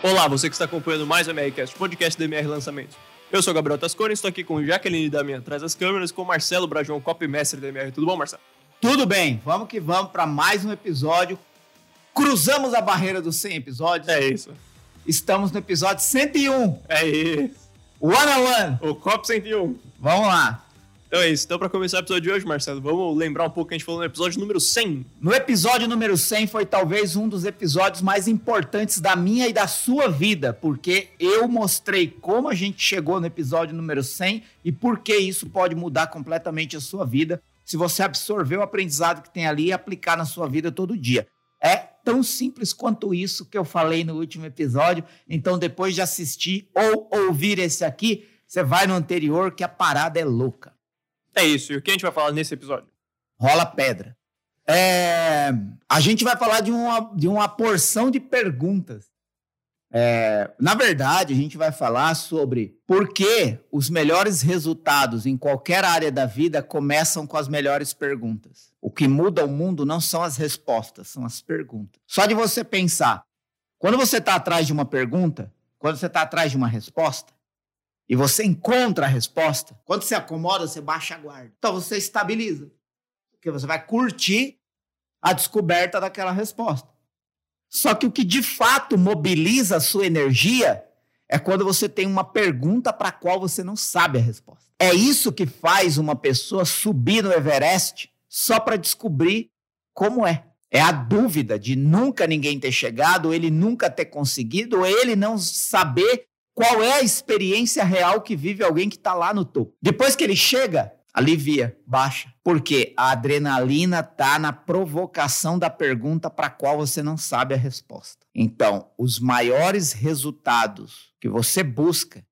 Olá, você que está acompanhando mais o MRCast, podcast do MR Lançamentos. Eu sou o Gabriel Tascone, estou aqui com Jaqueline da minha atrás das câmeras, com Marcelo Brajão, copymestre da MR. Tudo bom, Marcelo? Tudo bem, vamos que vamos para mais um episódio. Cruzamos a barreira dos 100 episódios. É isso. Estamos no episódio 101. É isso. One on one. O COP 101. Vamos lá. Então é isso. Então, para começar o episódio de hoje, Marcelo, vamos lembrar um pouco que a gente falou no episódio número 100. No episódio número 100 foi talvez um dos episódios mais importantes da minha e da sua vida, porque eu mostrei como a gente chegou no episódio número 100 e por que isso pode mudar completamente a sua vida se você absorver o aprendizado que tem ali e aplicar na sua vida todo dia. É tão simples quanto isso que eu falei no último episódio. Então, depois de assistir ou ouvir esse aqui, você vai no anterior que a parada é louca. É isso. E o que a gente vai falar nesse episódio? Rola pedra. É, a gente vai falar de uma, de uma porção de perguntas. É, na verdade, a gente vai falar sobre por que os melhores resultados em qualquer área da vida começam com as melhores perguntas. O que muda o mundo não são as respostas, são as perguntas. Só de você pensar, quando você está atrás de uma pergunta, quando você está atrás de uma resposta, e você encontra a resposta, quando você acomoda, você baixa a guarda. Então você estabiliza. Porque você vai curtir a descoberta daquela resposta. Só que o que de fato mobiliza a sua energia é quando você tem uma pergunta para a qual você não sabe a resposta. É isso que faz uma pessoa subir no Everest só para descobrir como é. É a dúvida de nunca ninguém ter chegado, ele nunca ter conseguido, ele não saber qual é a experiência real que vive alguém que está lá no topo. Depois que ele chega, alivia, baixa. Porque a adrenalina está na provocação da pergunta para qual você não sabe a resposta. Então, os maiores resultados que você busca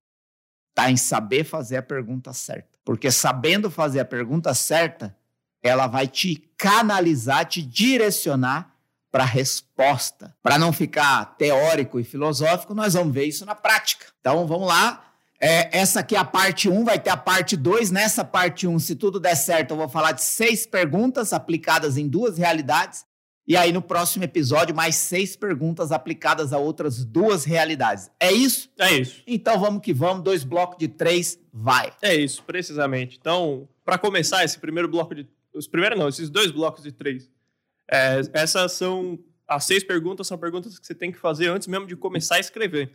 está em saber fazer a pergunta certa. Porque sabendo fazer a pergunta certa, ela vai te canalizar, te direcionar para a resposta. Para não ficar teórico e filosófico, nós vamos ver isso na prática. Então vamos lá. É, essa aqui é a parte 1, vai ter a parte 2. Nessa parte 1, se tudo der certo, eu vou falar de seis perguntas aplicadas em duas realidades. E aí, no próximo episódio, mais seis perguntas aplicadas a outras duas realidades. É isso? É isso. Então vamos que vamos, dois blocos de três, vai. É isso, precisamente. Então, para começar esse primeiro bloco de. Os primeiros não, esses dois blocos de três. É, essas são as seis perguntas, são perguntas que você tem que fazer antes mesmo de começar a escrever.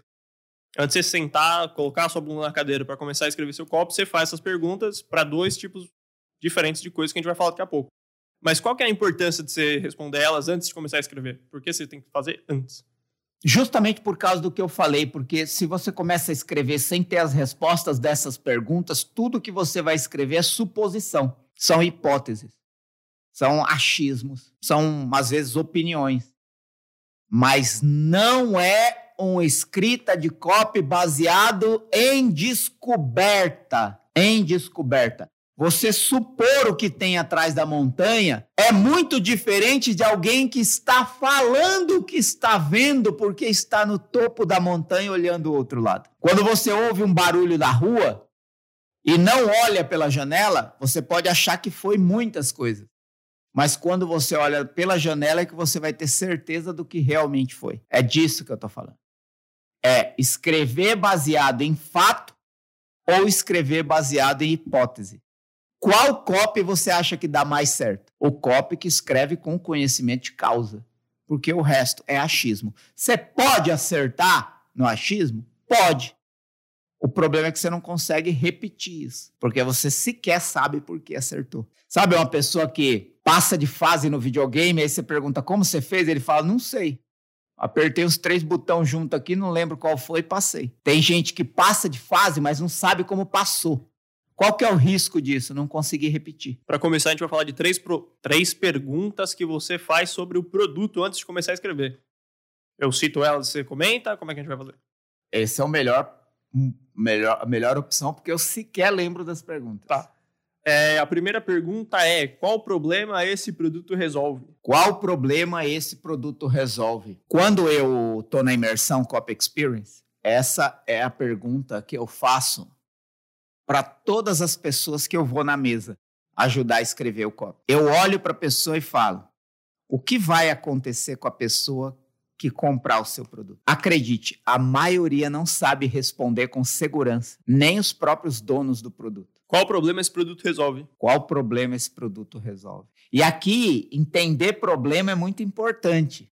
Antes de você sentar, colocar sua bunda na cadeira para começar a escrever seu copo, você faz essas perguntas para dois tipos diferentes de coisas que a gente vai falar daqui a pouco. Mas qual que é a importância de você responder elas antes de começar a escrever? Por que você tem que fazer antes? Justamente por causa do que eu falei, porque se você começa a escrever sem ter as respostas dessas perguntas, tudo que você vai escrever é suposição, são hipóteses são achismos, são às vezes opiniões. Mas não é uma escrita de copy baseado em descoberta, em descoberta. Você supor o que tem atrás da montanha é muito diferente de alguém que está falando o que está vendo porque está no topo da montanha olhando o outro lado. Quando você ouve um barulho da rua e não olha pela janela, você pode achar que foi muitas coisas. Mas quando você olha pela janela é que você vai ter certeza do que realmente foi. É disso que eu estou falando. É escrever baseado em fato ou escrever baseado em hipótese. Qual copy você acha que dá mais certo? O copy que escreve com conhecimento de causa. Porque o resto é achismo. Você pode acertar no achismo? Pode. O problema é que você não consegue repetir isso, porque você sequer sabe por que acertou. Sabe uma pessoa que passa de fase no videogame, aí você pergunta como você fez, ele fala, não sei. Apertei os três botões junto aqui, não lembro qual foi e passei. Tem gente que passa de fase, mas não sabe como passou. Qual que é o risco disso? Não conseguir repetir. Para começar, a gente vai falar de três, pro... três perguntas que você faz sobre o produto antes de começar a escrever. Eu cito elas, você comenta, como é que a gente vai fazer? Esse é o melhor melhor, a melhor opção, porque eu sequer lembro das perguntas. Tá. É, a primeira pergunta é: qual problema esse produto resolve? Qual problema esse produto resolve? Quando eu estou na imersão Cop Experience, essa é a pergunta que eu faço para todas as pessoas que eu vou na mesa ajudar a escrever o copy. Eu olho para a pessoa e falo: o que vai acontecer com a pessoa que comprar o seu produto? Acredite, a maioria não sabe responder com segurança, nem os próprios donos do produto. Qual problema esse produto resolve? Qual problema esse produto resolve? E aqui, entender problema é muito importante.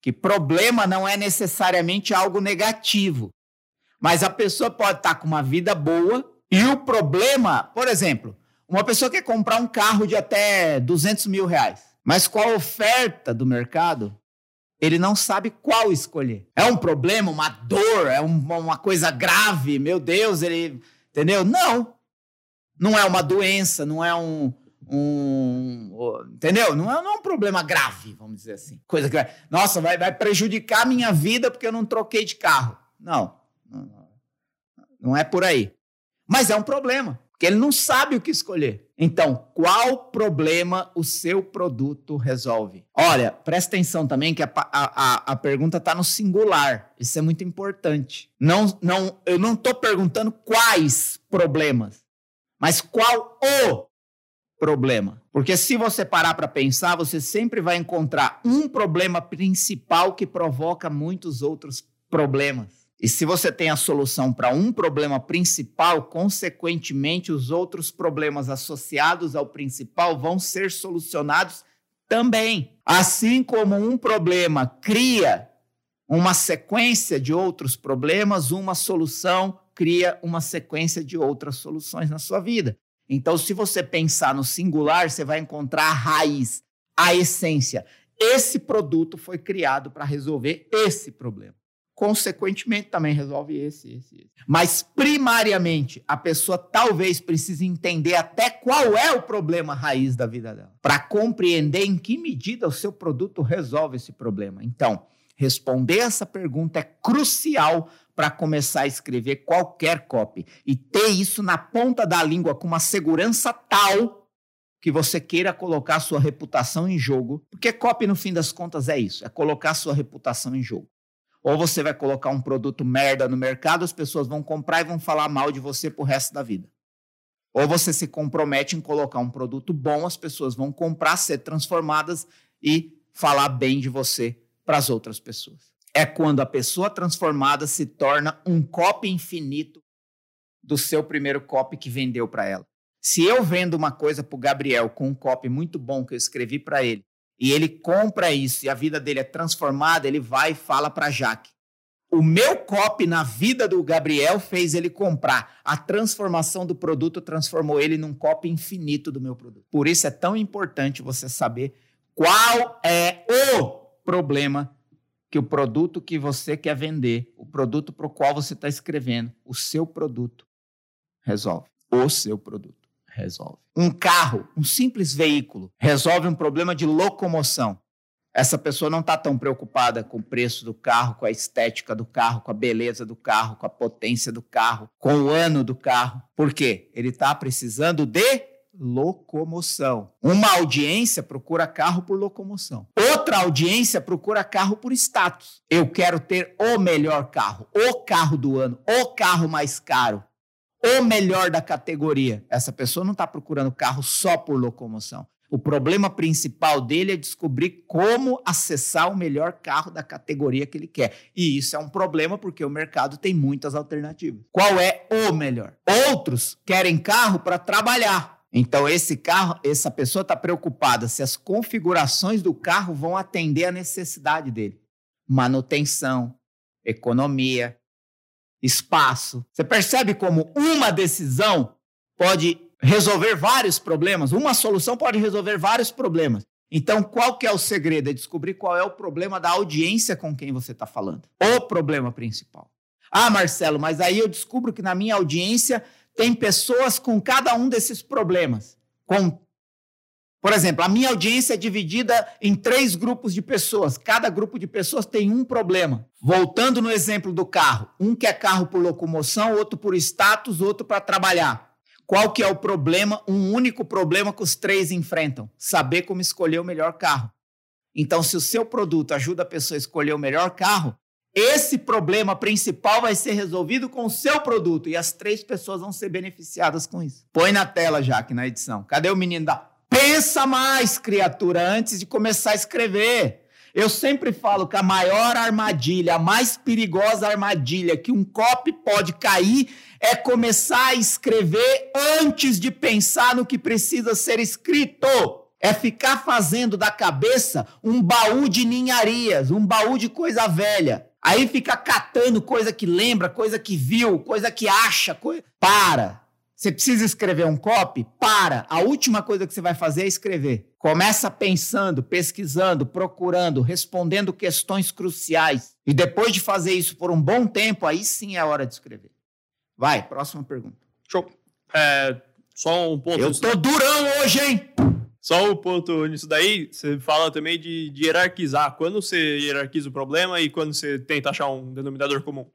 Que problema não é necessariamente algo negativo. Mas a pessoa pode estar com uma vida boa e o problema, por exemplo, uma pessoa quer comprar um carro de até 200 mil reais, mas com a oferta do mercado, ele não sabe qual escolher. É um problema, uma dor, é um, uma coisa grave, meu Deus, ele. Entendeu? Não. Não é uma doença, não é um. um entendeu? Não é, não é um problema grave, vamos dizer assim. Coisa que vai. Nossa, vai, vai prejudicar a minha vida porque eu não troquei de carro. Não, não é por aí. Mas é um problema que ele não sabe o que escolher. Então, qual problema o seu produto resolve? Olha, presta atenção também que a, a, a pergunta está no singular. Isso é muito importante. Não, não, eu não estou perguntando quais problemas, mas qual o problema. Porque se você parar para pensar, você sempre vai encontrar um problema principal que provoca muitos outros problemas. E se você tem a solução para um problema principal, consequentemente, os outros problemas associados ao principal vão ser solucionados também. Assim como um problema cria uma sequência de outros problemas, uma solução cria uma sequência de outras soluções na sua vida. Então, se você pensar no singular, você vai encontrar a raiz, a essência. Esse produto foi criado para resolver esse problema consequentemente também resolve esse, esse, esse. Mas primariamente, a pessoa talvez precise entender até qual é o problema raiz da vida dela, para compreender em que medida o seu produto resolve esse problema. Então, responder essa pergunta é crucial para começar a escrever qualquer copy e ter isso na ponta da língua com uma segurança tal que você queira colocar sua reputação em jogo, porque copy no fim das contas é isso, é colocar sua reputação em jogo. Ou você vai colocar um produto merda no mercado, as pessoas vão comprar e vão falar mal de você pro resto da vida. Ou você se compromete em colocar um produto bom, as pessoas vão comprar, ser transformadas e falar bem de você para as outras pessoas. É quando a pessoa transformada se torna um copy infinito do seu primeiro copy que vendeu para ela. Se eu vendo uma coisa para o Gabriel com um copy muito bom que eu escrevi para ele, e ele compra isso e a vida dele é transformada, ele vai e fala para Jaque. O meu copy na vida do Gabriel fez ele comprar. A transformação do produto transformou ele num copy infinito do meu produto. Por isso é tão importante você saber qual é o problema que o produto que você quer vender, o produto para o qual você está escrevendo, o seu produto resolve. O seu produto resolve. Um carro, um simples veículo, resolve um problema de locomoção. Essa pessoa não está tão preocupada com o preço do carro, com a estética do carro, com a beleza do carro, com a potência do carro, com o ano do carro. Por quê? Ele está precisando de locomoção. Uma audiência procura carro por locomoção. Outra audiência procura carro por status. Eu quero ter o melhor carro, o carro do ano, o carro mais caro o melhor da categoria. Essa pessoa não está procurando carro só por locomoção. O problema principal dele é descobrir como acessar o melhor carro da categoria que ele quer. E isso é um problema porque o mercado tem muitas alternativas. Qual é o melhor? Outros querem carro para trabalhar. Então, esse carro, essa pessoa está preocupada se as configurações do carro vão atender a necessidade dele. Manutenção, economia, espaço. Você percebe como uma decisão pode resolver vários problemas? Uma solução pode resolver vários problemas. Então, qual que é o segredo? É descobrir qual é o problema da audiência com quem você está falando. O problema principal. Ah, Marcelo, mas aí eu descubro que na minha audiência tem pessoas com cada um desses problemas. Com por exemplo, a minha audiência é dividida em três grupos de pessoas. Cada grupo de pessoas tem um problema. Voltando no exemplo do carro, um quer carro por locomoção, outro por status, outro para trabalhar. Qual que é o problema? Um único problema que os três enfrentam: saber como escolher o melhor carro. Então, se o seu produto ajuda a pessoa a escolher o melhor carro, esse problema principal vai ser resolvido com o seu produto e as três pessoas vão ser beneficiadas com isso. Põe na tela, Jaque, na edição. Cadê o menino da. Pensa mais, criatura, antes de começar a escrever. Eu sempre falo que a maior armadilha, a mais perigosa armadilha que um copy pode cair é começar a escrever antes de pensar no que precisa ser escrito. É ficar fazendo da cabeça um baú de ninharias, um baú de coisa velha. Aí fica catando coisa que lembra, coisa que viu, coisa que acha. Coisa... Para. Você precisa escrever um copy? Para. A última coisa que você vai fazer é escrever. Começa pensando, pesquisando, procurando, respondendo questões cruciais. E depois de fazer isso por um bom tempo, aí sim é a hora de escrever. Vai, próxima pergunta. Show. É, só um ponto. Eu tô durão hoje, hein? Só um ponto nisso daí, você fala também de, de, hierarquizar. Quando você hierarquiza o problema e quando você tenta achar um denominador comum?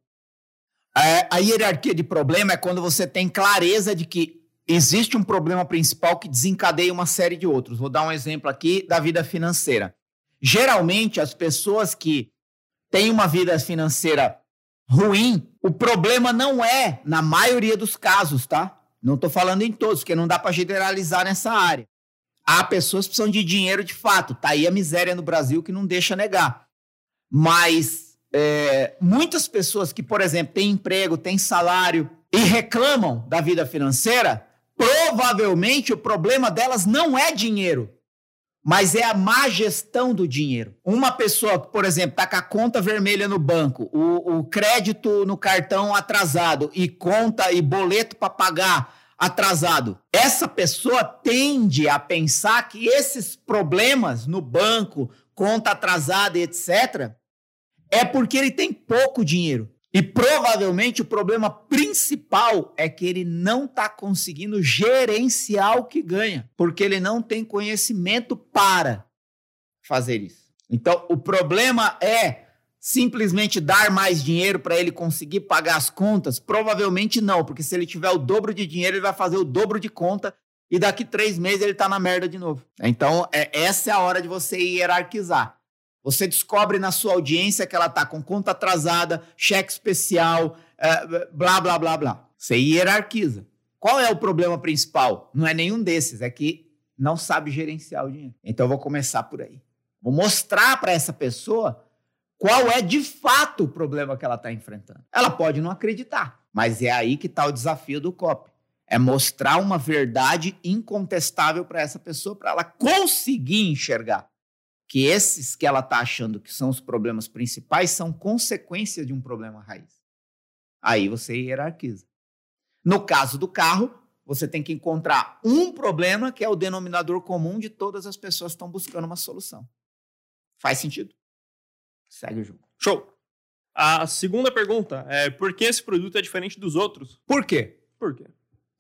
A hierarquia de problema é quando você tem clareza de que existe um problema principal que desencadeia uma série de outros. Vou dar um exemplo aqui da vida financeira. Geralmente, as pessoas que têm uma vida financeira ruim, o problema não é, na maioria dos casos, tá? Não estou falando em todos, porque não dá para generalizar nessa área. Há pessoas que precisam de dinheiro de fato. Tá aí a miséria no Brasil que não deixa negar. Mas é, muitas pessoas que, por exemplo, têm emprego, têm salário e reclamam da vida financeira, provavelmente o problema delas não é dinheiro, mas é a má gestão do dinheiro. Uma pessoa, por exemplo, está com a conta vermelha no banco, o, o crédito no cartão atrasado e conta e boleto para pagar atrasado. Essa pessoa tende a pensar que esses problemas no banco, conta atrasada, etc., é porque ele tem pouco dinheiro. E provavelmente o problema principal é que ele não está conseguindo gerenciar o que ganha, porque ele não tem conhecimento para fazer isso. Então, o problema é simplesmente dar mais dinheiro para ele conseguir pagar as contas? Provavelmente não, porque se ele tiver o dobro de dinheiro, ele vai fazer o dobro de conta e daqui três meses ele está na merda de novo. Então, é, essa é a hora de você hierarquizar. Você descobre na sua audiência que ela está com conta atrasada, cheque especial, é, blá, blá, blá, blá. Você hierarquiza. Qual é o problema principal? Não é nenhum desses, é que não sabe gerenciar o dinheiro. Então, eu vou começar por aí. Vou mostrar para essa pessoa qual é de fato o problema que ela está enfrentando. Ela pode não acreditar, mas é aí que está o desafio do COP. É mostrar uma verdade incontestável para essa pessoa, para ela conseguir enxergar que esses que ela está achando que são os problemas principais são consequências de um problema raiz. Aí você hierarquiza. No caso do carro, você tem que encontrar um problema que é o denominador comum de todas as pessoas que estão buscando uma solução. Faz sentido? Segue o jogo. Show. A segunda pergunta é: por que esse produto é diferente dos outros? Por quê? Por quê?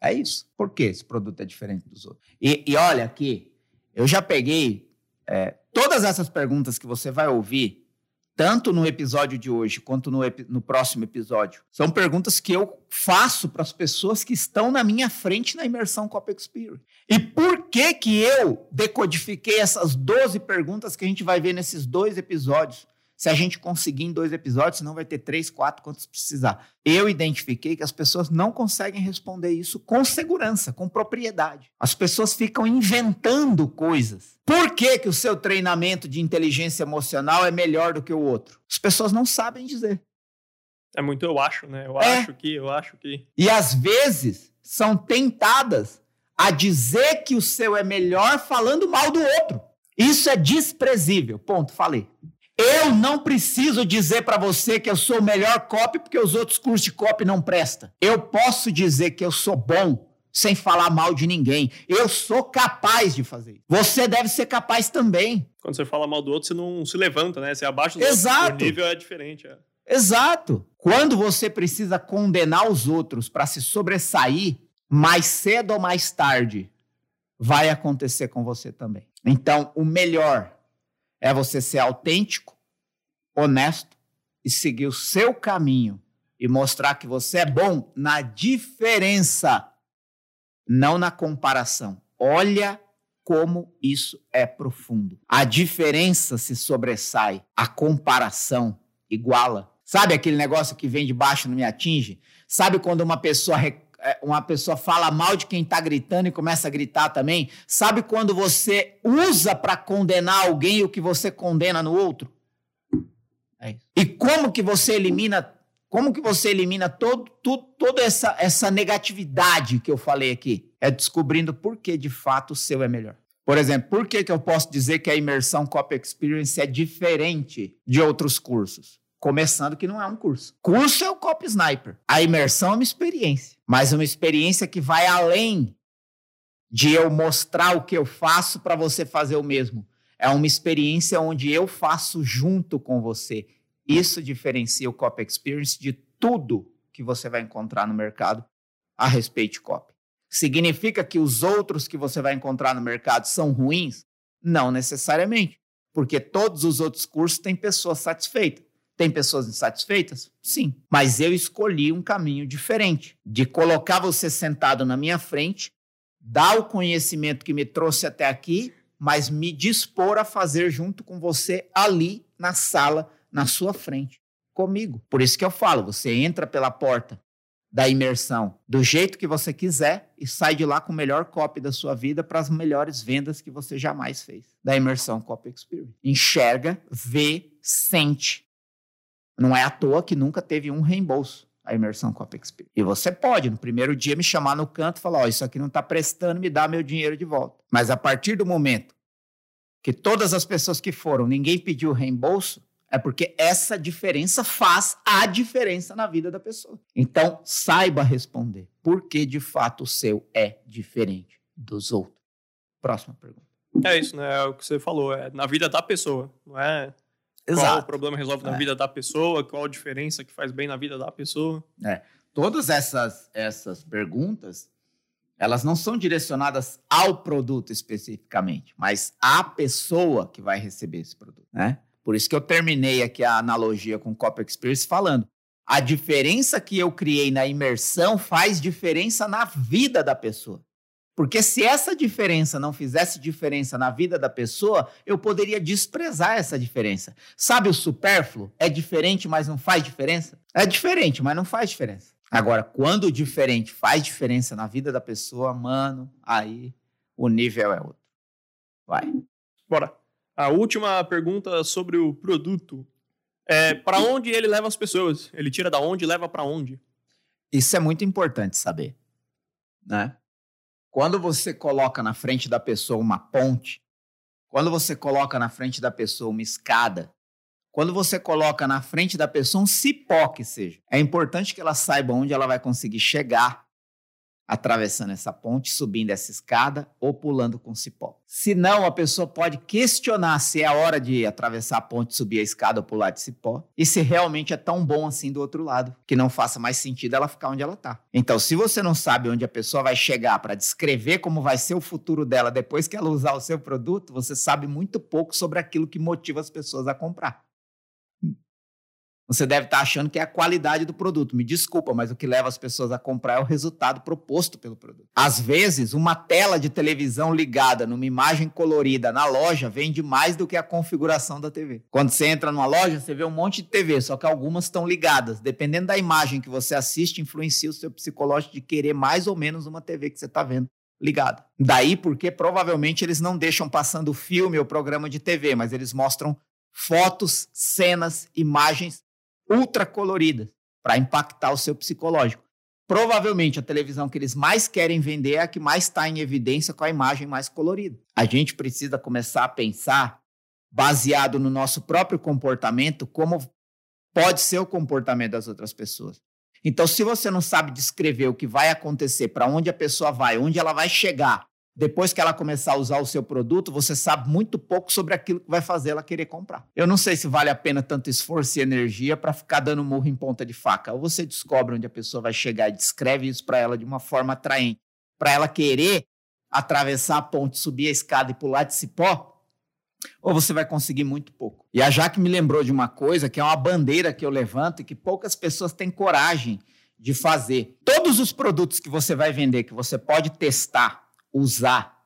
É isso. Por que esse produto é diferente dos outros? E, e olha aqui, eu já peguei é, todas essas perguntas que você vai ouvir, tanto no episódio de hoje quanto no, no próximo episódio, são perguntas que eu faço para as pessoas que estão na minha frente na imersão Cop Experience. E por que que eu decodifiquei essas 12 perguntas que a gente vai ver nesses dois episódios? Se a gente conseguir em dois episódios, senão vai ter três, quatro, quantos precisar. Eu identifiquei que as pessoas não conseguem responder isso com segurança, com propriedade. As pessoas ficam inventando coisas. Por que, que o seu treinamento de inteligência emocional é melhor do que o outro? As pessoas não sabem dizer. É muito eu acho, né? Eu é. acho que, eu acho que. E às vezes são tentadas a dizer que o seu é melhor falando mal do outro. Isso é desprezível. Ponto, falei. Eu não preciso dizer para você que eu sou o melhor copy porque os outros cursos de copy não prestam. Eu posso dizer que eu sou bom sem falar mal de ninguém. Eu sou capaz de fazer isso. Você deve ser capaz também. Quando você fala mal do outro, você não se levanta, né? Você é abaixo do Exato. outro. O nível é diferente. É. Exato. Quando você precisa condenar os outros para se sobressair, mais cedo ou mais tarde, vai acontecer com você também. Então, o melhor é você ser autêntico, honesto e seguir o seu caminho e mostrar que você é bom na diferença, não na comparação. Olha como isso é profundo. A diferença se sobressai, a comparação iguala. Sabe aquele negócio que vem de baixo não me atinge? Sabe quando uma pessoa uma pessoa fala mal de quem está gritando e começa a gritar também? Sabe quando você usa para condenar alguém o que você condena no outro? É e como que você elimina como que você elimina todo, todo, toda essa, essa negatividade que eu falei aqui? É descobrindo por que de fato o seu é melhor. Por exemplo, por que, que eu posso dizer que a imersão Copy Experience é diferente de outros cursos? Começando que não é um curso. Curso é o Copy Sniper. A imersão é uma experiência, mas uma experiência que vai além de eu mostrar o que eu faço para você fazer o mesmo. É uma experiência onde eu faço junto com você. Isso diferencia o Copy Experience de tudo que você vai encontrar no mercado a respeito de copy. Significa que os outros que você vai encontrar no mercado são ruins? Não necessariamente, porque todos os outros cursos têm pessoas satisfeitas. Tem pessoas insatisfeitas? Sim. Mas eu escolhi um caminho diferente de colocar você sentado na minha frente, dar o conhecimento que me trouxe até aqui, mas me dispor a fazer junto com você ali na sala, na sua frente, comigo. Por isso que eu falo, você entra pela porta da imersão do jeito que você quiser e sai de lá com o melhor copy da sua vida para as melhores vendas que você jamais fez. Da imersão Copy Experience. Enxerga, vê, sente. Não é à toa que nunca teve um reembolso a imersão Copy Experience. E você pode, no primeiro dia, me chamar no canto e falar: Ó, oh, isso aqui não está prestando, me dá meu dinheiro de volta. Mas a partir do momento que todas as pessoas que foram, ninguém pediu reembolso, é porque essa diferença faz a diferença na vida da pessoa. Então, saiba responder. Por que de fato o seu é diferente dos outros? Próxima pergunta. É isso, né? É o que você falou. É na vida da pessoa. Não é Exato. qual o problema resolve na é. vida da pessoa, qual a diferença que faz bem na vida da pessoa. É. Todas essas, essas perguntas, elas não são direcionadas ao produto especificamente, mas à pessoa que vai receber esse produto, né? Por isso que eu terminei aqui a analogia com o Copy Experience falando. A diferença que eu criei na imersão faz diferença na vida da pessoa. Porque se essa diferença não fizesse diferença na vida da pessoa, eu poderia desprezar essa diferença. Sabe o supérfluo? É diferente, mas não faz diferença? É diferente, mas não faz diferença. Agora, quando o diferente faz diferença na vida da pessoa, mano, aí o nível é outro. Vai. Bora. A última pergunta sobre o produto. É, para onde ele leva as pessoas? Ele tira da onde e leva para onde? Isso é muito importante saber, né? Quando você coloca na frente da pessoa uma ponte, quando você coloca na frente da pessoa uma escada, quando você coloca na frente da pessoa um cipó que seja, é importante que ela saiba onde ela vai conseguir chegar atravessando essa ponte, subindo essa escada ou pulando com cipó. Se não, a pessoa pode questionar se é a hora de atravessar a ponte, subir a escada ou pular de cipó, e se realmente é tão bom assim do outro lado, que não faça mais sentido ela ficar onde ela está. Então, se você não sabe onde a pessoa vai chegar para descrever como vai ser o futuro dela depois que ela usar o seu produto, você sabe muito pouco sobre aquilo que motiva as pessoas a comprar. Você deve estar achando que é a qualidade do produto. Me desculpa, mas o que leva as pessoas a comprar é o resultado proposto pelo produto. Às vezes, uma tela de televisão ligada numa imagem colorida na loja vende mais do que a configuração da TV. Quando você entra numa loja, você vê um monte de TV, só que algumas estão ligadas. Dependendo da imagem que você assiste, influencia o seu psicológico de querer mais ou menos uma TV que você está vendo ligada. Daí porque provavelmente eles não deixam passando filme ou programa de TV, mas eles mostram fotos, cenas, imagens ultra coloridas para impactar o seu psicológico. Provavelmente a televisão que eles mais querem vender é a que mais está em evidência com a imagem mais colorida. A gente precisa começar a pensar, baseado no nosso próprio comportamento, como pode ser o comportamento das outras pessoas. Então, se você não sabe descrever o que vai acontecer, para onde a pessoa vai, onde ela vai chegar, depois que ela começar a usar o seu produto, você sabe muito pouco sobre aquilo que vai fazer ela querer comprar. Eu não sei se vale a pena tanto esforço e energia para ficar dando murro em ponta de faca. Ou você descobre onde a pessoa vai chegar e descreve isso para ela de uma forma atraente, para ela querer atravessar a ponte, subir a escada e pular de cipó, ou você vai conseguir muito pouco. E a Jaque me lembrou de uma coisa que é uma bandeira que eu levanto e que poucas pessoas têm coragem de fazer. Todos os produtos que você vai vender, que você pode testar, usar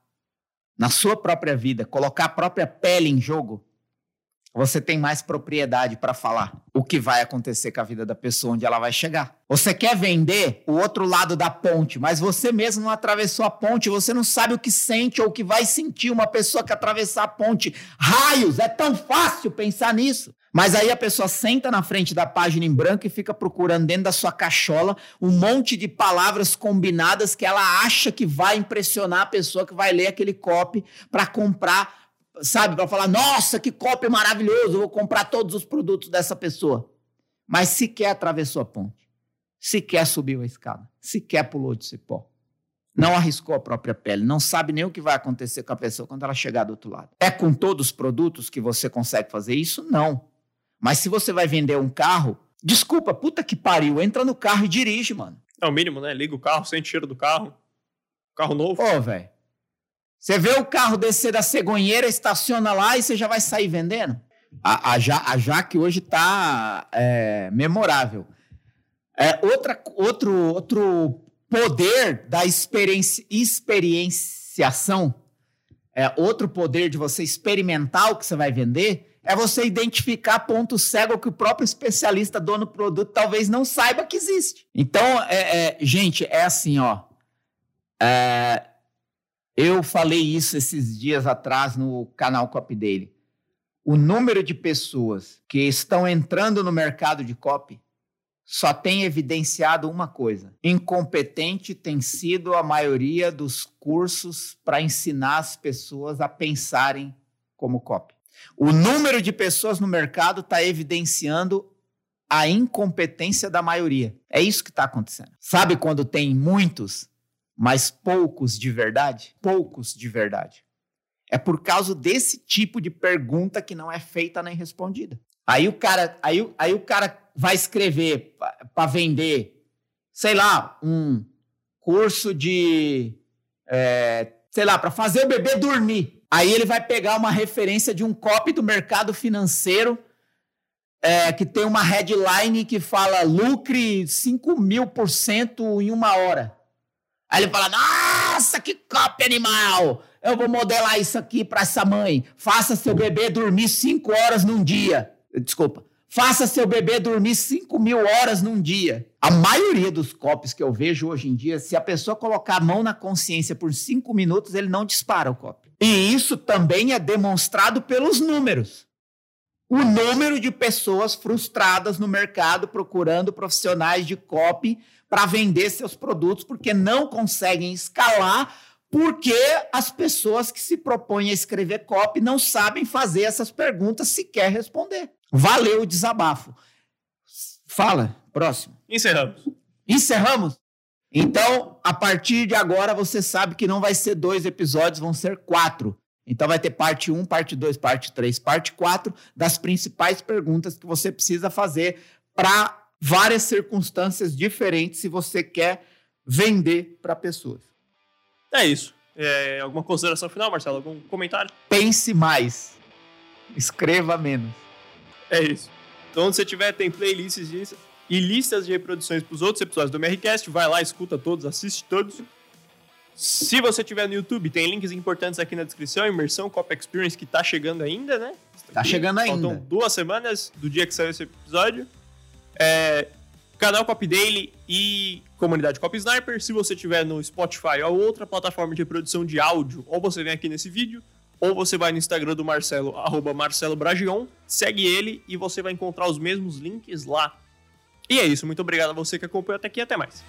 na sua própria vida, colocar a própria pele em jogo, você tem mais propriedade para falar o que vai acontecer com a vida da pessoa, onde ela vai chegar. Você quer vender o outro lado da ponte, mas você mesmo não atravessou a ponte, você não sabe o que sente ou o que vai sentir uma pessoa que atravessar a ponte. Raios, é tão fácil pensar nisso. Mas aí a pessoa senta na frente da página em branco e fica procurando dentro da sua cachola um monte de palavras combinadas que ela acha que vai impressionar a pessoa que vai ler aquele copy para comprar sabe, para falar, nossa, que copy maravilhoso, vou comprar todos os produtos dessa pessoa. Mas sequer atravessou a ponte, sequer subiu a escada, sequer pulou de cipó. Não arriscou a própria pele, não sabe nem o que vai acontecer com a pessoa quando ela chegar do outro lado. É com todos os produtos que você consegue fazer isso? Não. Mas se você vai vender um carro, desculpa, puta que pariu, entra no carro e dirige, mano. É o mínimo, né? Liga o carro, sente cheiro do carro. Carro novo. Ô, velho. Você vê o carro descer da cegonheira, estaciona lá e você já vai sair vendendo? A, a, ja, a Jaque hoje está é, memorável. É, outra, outro, outro poder da experiência, experienciação, é, outro poder de você experimentar o que você vai vender, é você identificar ponto cego que o próprio especialista dono do produto talvez não saiba que existe. Então, é, é, gente, é assim, ó. É, eu falei isso esses dias atrás no canal Copy Daily. O número de pessoas que estão entrando no mercado de copy só tem evidenciado uma coisa: incompetente tem sido a maioria dos cursos para ensinar as pessoas a pensarem como copy. O número de pessoas no mercado está evidenciando a incompetência da maioria. É isso que está acontecendo. Sabe quando tem muitos mas poucos de verdade? Poucos de verdade. É por causa desse tipo de pergunta que não é feita nem respondida. Aí o cara, aí, aí o cara vai escrever para vender, sei lá, um curso de, é, sei lá, para fazer o bebê dormir. Aí ele vai pegar uma referência de um copy do mercado financeiro é, que tem uma headline que fala lucre 5 mil por cento em uma hora. Aí ele fala: Nossa, que cópia animal! Eu vou modelar isso aqui para essa mãe. Faça seu bebê dormir cinco horas num dia. Desculpa. Faça seu bebê dormir 5 mil horas num dia. A maioria dos copos que eu vejo hoje em dia, se a pessoa colocar a mão na consciência por cinco minutos, ele não dispara o copo. E isso também é demonstrado pelos números. O número de pessoas frustradas no mercado procurando profissionais de copy para vender seus produtos porque não conseguem escalar porque as pessoas que se propõem a escrever copy não sabem fazer essas perguntas sequer responder. Valeu o desabafo. Fala, próximo. Encerramos. Encerramos? Então, a partir de agora, você sabe que não vai ser dois episódios, vão ser quatro. Então, vai ter parte 1, parte 2, parte 3, parte 4 das principais perguntas que você precisa fazer para várias circunstâncias diferentes se você quer vender para pessoas. É isso. É, alguma consideração final, Marcelo? Algum comentário? Pense mais. Escreva menos. É isso. Então, onde você tiver, tem playlists e listas de reproduções para os outros episódios do MRCast. Vai lá, escuta todos, assiste todos. Se você tiver no YouTube, tem links importantes aqui na descrição. Imersão Cop Experience que tá chegando ainda, né? Tá chegando ainda. Faltam duas semanas do dia que saiu esse episódio. É, canal Copy Daily e comunidade Copy Sniper. Se você tiver no Spotify ou outra plataforma de reprodução de áudio, ou você vem aqui nesse vídeo, ou você vai no Instagram do Marcelo, arroba Marcelo Bragion, segue ele e você vai encontrar os mesmos links lá. E é isso, muito obrigado a você que acompanhou até aqui até mais.